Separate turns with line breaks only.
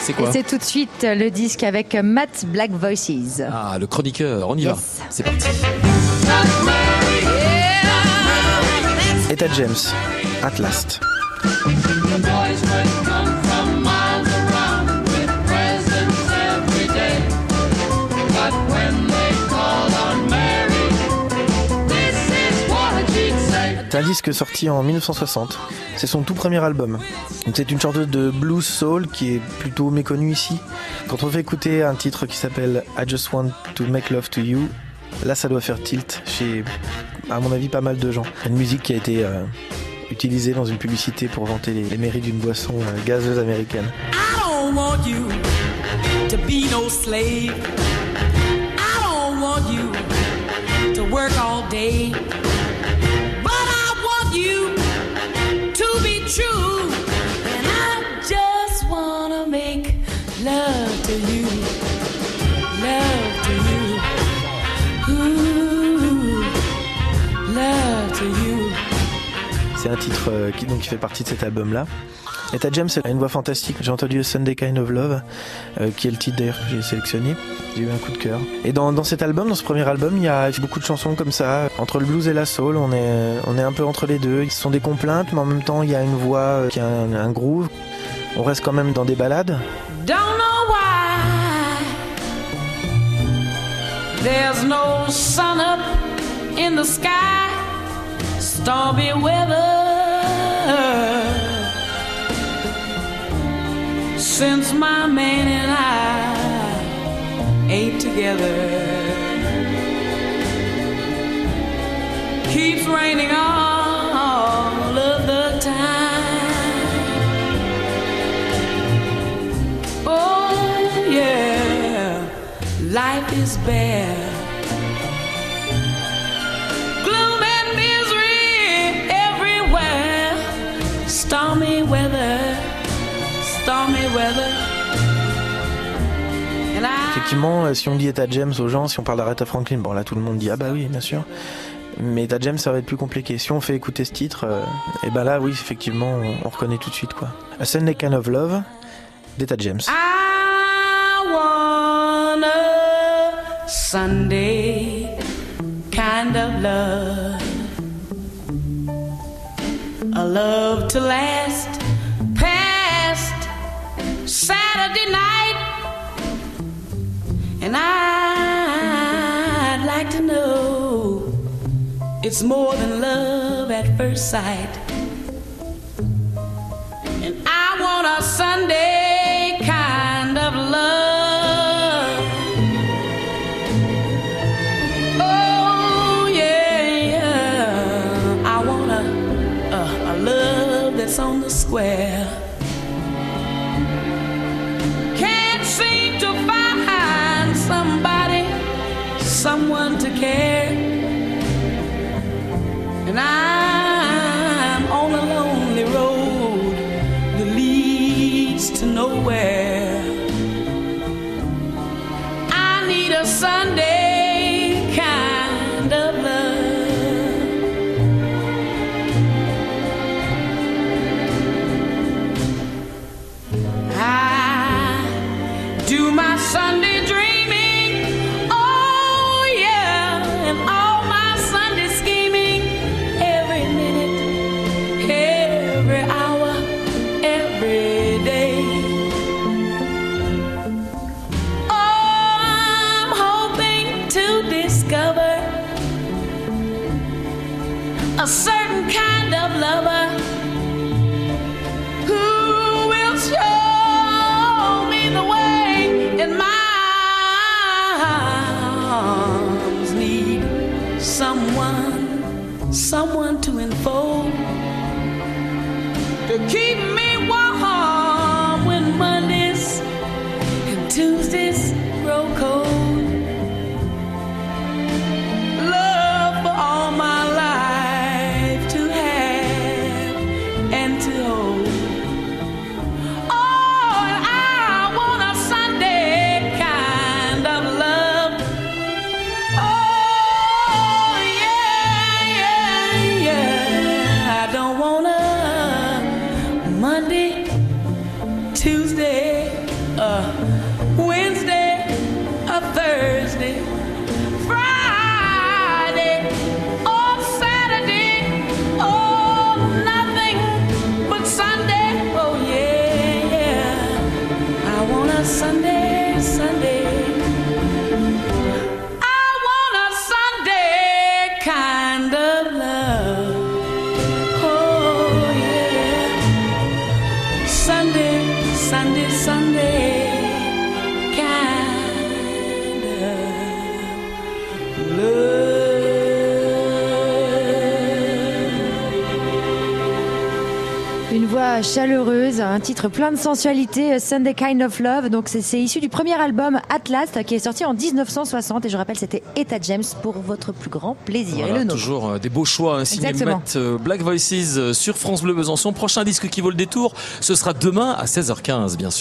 C'est
Et
quoi
c'est tout de suite le disque avec Matt Black Voices.
Ah, le chroniqueur, on y va. C'est parti.
Etta James, At Last. C'est un disque sorti en 1960. C'est son tout premier album. C'est une chanteuse de blues soul qui est plutôt méconnue ici. Quand on fait écouter un titre qui s'appelle I Just Want to Make Love to You, là ça doit faire tilt chez, à mon avis, pas mal de gens. Une musique qui a été euh, utilisée dans une publicité pour vanter les, les mérites d'une boisson euh, gazeuse américaine.
I don't want you to be no slave. I don't want you to work all day.
C'est un titre euh, qui, donc, qui fait partie de cet album-là. Etta James a une voix fantastique. J'ai entendu Sunday Kind of Love, euh, qui est le titre d'ailleurs que j'ai sélectionné. J'ai eu un coup de cœur. Et dans, dans cet album, dans ce premier album, il y a beaucoup de chansons comme ça. Entre le blues et la soul, on est, on est un peu entre les deux. Ce sont des complaintes, mais en même temps, il y a une voix euh, qui a un, un groove. On reste quand même dans des balades.
Don't know why there's no sun up in the sky, stormy weather. Since my man and I ain't together, keeps raining all of the time. Oh yeah, life is bare.
Effectivement, euh, si on dit Etta James aux gens, si on parle d'Aretha Franklin, bon là tout le monde dit ah bah oui, bien sûr. Mais Etta James, ça va être plus compliqué. Si on fait écouter ce titre, et ben là oui, effectivement, on, on reconnaît tout de suite quoi. A Sunday Kind of Love d'Etta James.
I want a Sunday kind of love. A love to last Saturday night. And I'd like to know it's more than love at first sight. And I want a Sunday kind of love. Oh yeah, yeah. I want a, a, a love that's on the square. And I'm on a lonely road that leads to nowhere. I need a Sunday kind of love. I do my Sunday a certain kind of lover who will show me the way and my arms. Need someone someone to enfold to keep me
Une voix chaleureuse, un titre plein de sensualité, Sunday Kind of Love. Donc c'est issu du premier album Atlas qui est sorti en 1960 et je rappelle c'était Etta James pour votre plus grand plaisir.
Voilà,
et le
toujours euh, des beaux choix, un signé. Matt, euh, Black Voices euh, sur France Bleu Besançon. Prochain disque qui vaut le détour, ce sera demain à 16h15, bien sûr.